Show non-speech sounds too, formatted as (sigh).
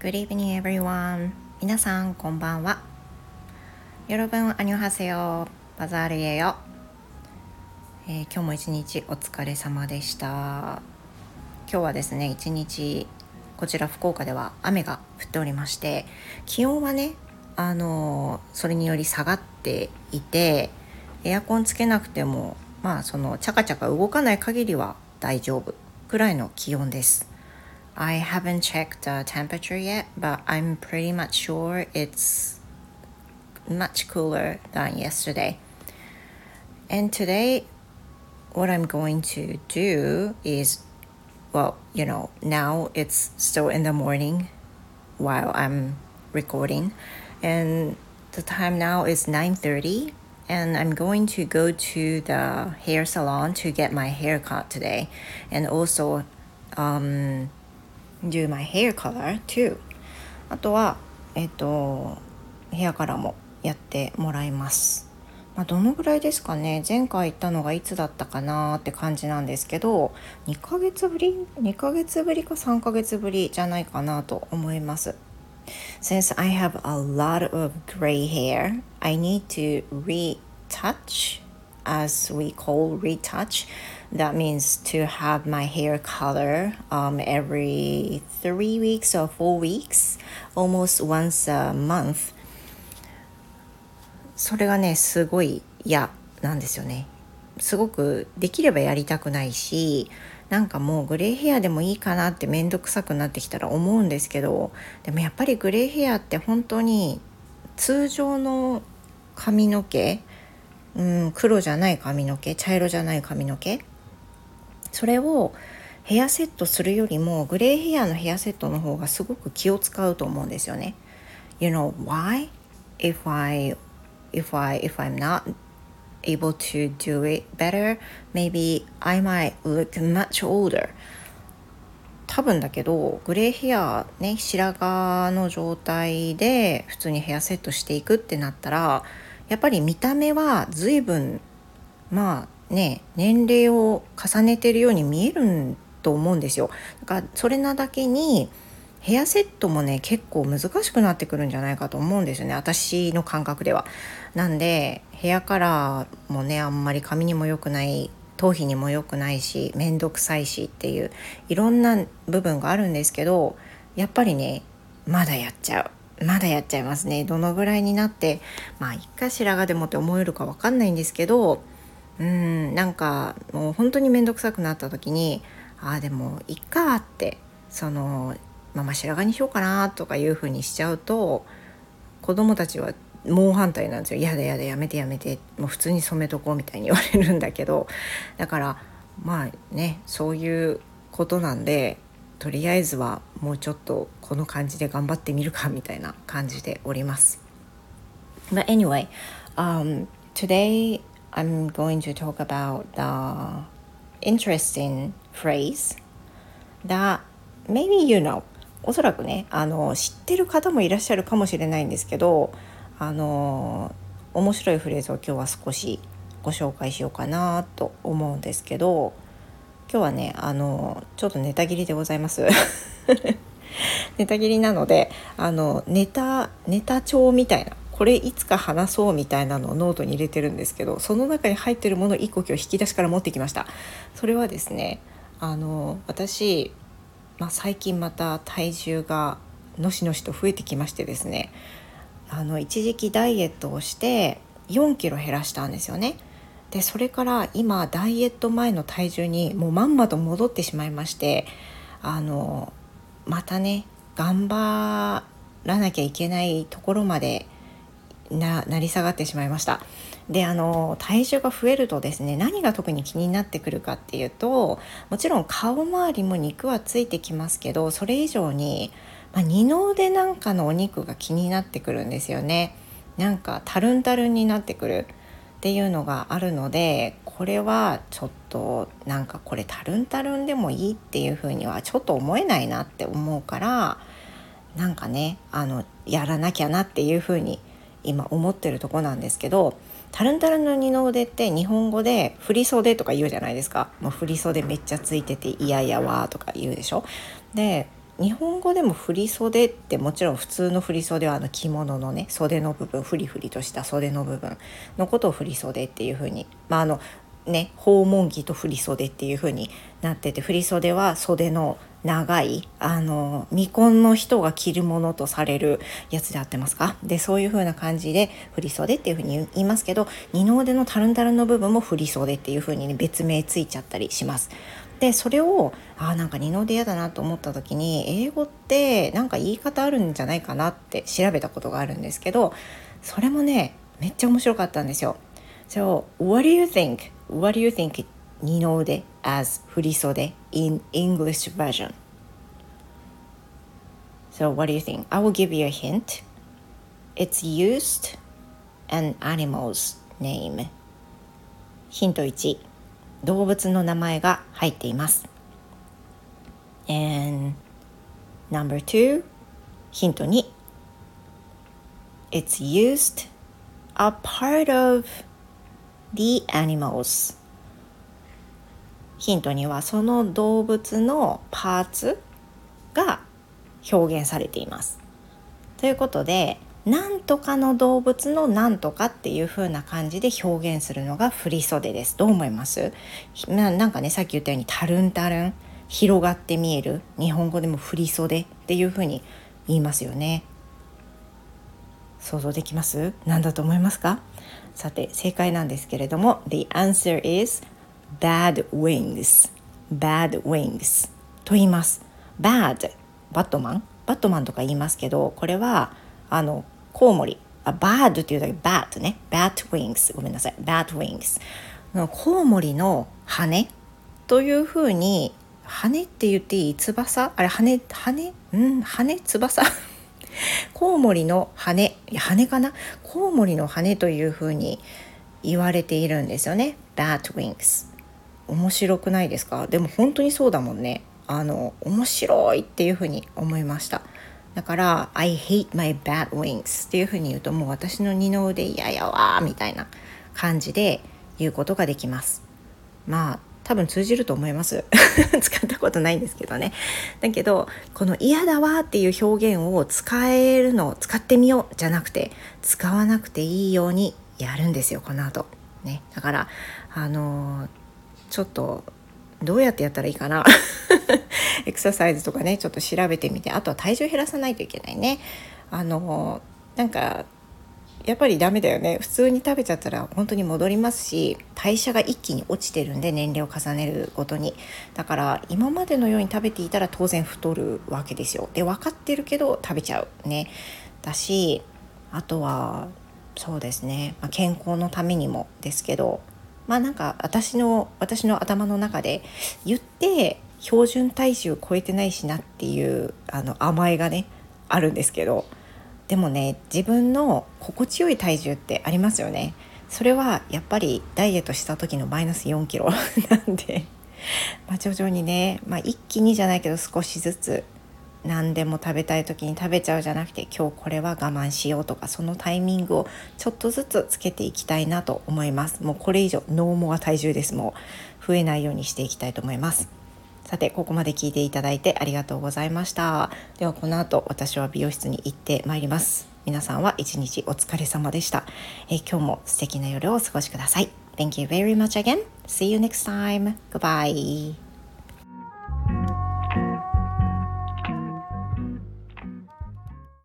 Good evening everyone. 皆さんこんばんは。よろぶんあにょはせよバザールへよ、えー、今日も一日お疲れ様でした。今日はですね一日こちら福岡では雨が降っておりまして気温はねあのそれにより下がっていてエアコンつけなくてもまあそのチャカチャカ動かない限りは大丈夫くらいの気温です。I haven't checked the temperature yet, but I'm pretty much sure it's much cooler than yesterday. And today, what I'm going to do is, well, you know, now it's still in the morning while I'm recording, and the time now is 9:30 and I'm going to go to the hair salon to get my hair cut today and also um, do my hair color too. あとはえっ、とヘアカラーもやってもらいます。まあ、どのぐらいですかね。前回行ったのがいつだったかなって感じなんですけど2ヶ月ぶり？2ヶ月ぶりか3ヶ月ぶりじゃないかなと思います。Since I have a lot of gray hair I need to retouch as we call retouch. That means to have my hair color um, every three weeks or four weeks almost once a month. それがねすごい嫌なんですよね。すごくできればやりたくないしなんかもうグレーヘアでもいいかなって面倒くさくなってきたら思うんですけどでもやっぱりグレーヘアって本当に通常の髪の毛、うん、黒じゃない髪の毛茶色じゃない髪の毛それをヘアセットするよりもグレーヘアのヘアセットの方がすごく気を使うと思うんですよね。You know why? If I if I if I'm not able to do it better, maybe I might look much older. 多分だけどグレーヘアね白髪の状態で普通にヘアセットしていくってなったらやっぱり見た目は随分まあね年齢を重ねてるように見えると思うんですよ。だからそれなだけにヘアセットもね結構難しくなってくるんじゃないかと思うんですよね私の感覚では。なんでヘアカラーもねあんまり髪にも良くない頭皮にも良くないし面倒くさいしっていういろんな部分があるんですけどやっぱりねまだやっちゃうまだやっちゃいますね。どのぐらいになってまあいっかしらがでもって思えるか分かんないんですけどうんなんかもう本当に面倒くさくなった時にああでもいっかってそのママ白髪にしようかなとかいうふうにしちゃうと子供たちは猛反対なんですよ「やだやだやめてやめて。もう普通に染めとこう」みたいに言われるんだけど。だからまあねそういうことなんでとりあえずはもうちょっとこの感じで頑張ってみるかみたいな感じでおります。But anyway, um, today I'm going to talk about the interesting phrase that maybe you know おそらくねあの知ってる方もいらっしゃるかもしれないんですけどあの面白いフレーズを今日は少しご紹介しようかなと思うんですけど今日はねあのちょっとネタ切りでございます。(laughs) ネタ切りなのであのネタネタ帳みたいなこれいつか話そうみたいなのをノートに入れてるんですけどその中に入ってるもの1個今日引き出しから持ってきました。それはですねあの私、まあ、最近また体重がのしのしと増えてきましてですねあの一時期ダイエットをして4キロ減らしたんですよね。でそれから今ダイエット前の体重にもうまんまと戻ってしまいましてあのまたね頑張らなきゃいけないところまでななり下がってしまいました。であの体重が増えるとですね何が特に気になってくるかっていうともちろん顔周りも肉はついてきますけどそれ以上に、まあ、二の腕なんかのお肉が気になってくるんですよね。なんかタルンタルンになってくる。っていうのがあるのでこれはちょっとなんかこれタルンタルンでもいいっていうふうにはちょっと思えないなって思うからなんかねあのやらなきゃなっていうふうに今思ってるとこなんですけどタルンタルンの二の腕って日本語で振り袖とか言うじゃないですか。もう振り袖めっちゃついてていやいやわとか言うでしょ。で日本語でも振り袖ってもちろん普通の振り袖はあの着物のね袖の部分フリフリとした袖の部分のことを振り袖っていうふうにまああのね訪問着と振り袖っていう風になってて振り袖は袖の長いあの未婚の人が着るものとされるやつで合ってますか？でそういう風な感じで振り袖っていう風に言いますけど二の腕のタルンタルンの部分も振り袖っていう風にね別名ついちゃったりします。でそれをあなんか二の腕嫌だなと思った時に英語ってなんか言い方あるんじゃないかなって調べたことがあるんですけどそれもねめっちゃ面白かったんですよ。So, what do you think? What do you think 二の腕 as 振り袖 in English version? So, what do you think? I will give you a hint. It's used an animal's name. ヒント1動物の名前が入っています。And number two ヒント2 It's used a part of the animals ヒントにはその動物のパーツが表現されています。ということでなんとかの動物のなんとかっていう風な感じで表現するのが振り袖です。どう思います？なんかねさっき言ったようにタルンタルン広がって見える日本語でも振り袖っていう風に言いますよね。想像できます？何だと思いますか？さて正解なんですけれども The answer is bad wings. Bad wings と言います。bad バットマン？バットマンとか言いますけどこれはあのコウモリ。あ bad っていうだけ。bad ね。bad wings ごめんなさい。bad wings コウモリの羽というふうに羽って言っていい翼？あれ羽羽？うん羽翼？(laughs) コウモリの羽。いや羽かな？コウモリの羽というふうに言われているんですよね。bat wings 面白くないですか？でも本当にそうだもんね。あの面白いっていうふうに思いました。だから「I hate my bat wings」っていうふうに言うともう私の二の腕嫌やわみたいな感じで言うことができます。まあ多分通じると思います。(laughs) 使ったことないんですけどね。だけどこの嫌だわっていう表現を使えるのを使ってみようじゃなくて使わなくていいようにやるんですよこの後。ね。だからあのー、ちょっとどうやってやったらいいかな？(laughs) エクササイズとかねちょっと調べてみてあとは体重減らさないといけないね。あの、なんかやっぱりダメだよね。普通に食べちゃったら本当に戻りますし代謝が一気に落ちてるんで年齢を重ねるごとに。だから今までのように食べていたら当然太るわけですよ。で分かってるけど食べちゃうね。だしあとはそうですね、まあ、健康のためにもですけどまあなんか私の私の頭の中で言って標準体重超えてないしなっていうあの甘えがねあるんですけどでもね自分の心地よい体重ってありますよね。それはやっぱりダイエットした時のマイナス4キロ (laughs) なんで、まあ、徐々にね、まあ、一気にじゃないけど少しずつ何でも食べたい時に食べちゃうじゃなくて今日これは我慢しようとかそのタイミングをちょっとずつつけていきたいなと思います。もうこれ以上ノーモア体重です。もう増えないようにしていきたいと思います。さてここまで聞いていただいてありがとうございました。ではこの後私は美容室に行ってまいります。皆さんは一日お疲れ様でした、え今日も素敵な夜をお過ごしください。Thank you very much again. See you next time. Goodbye.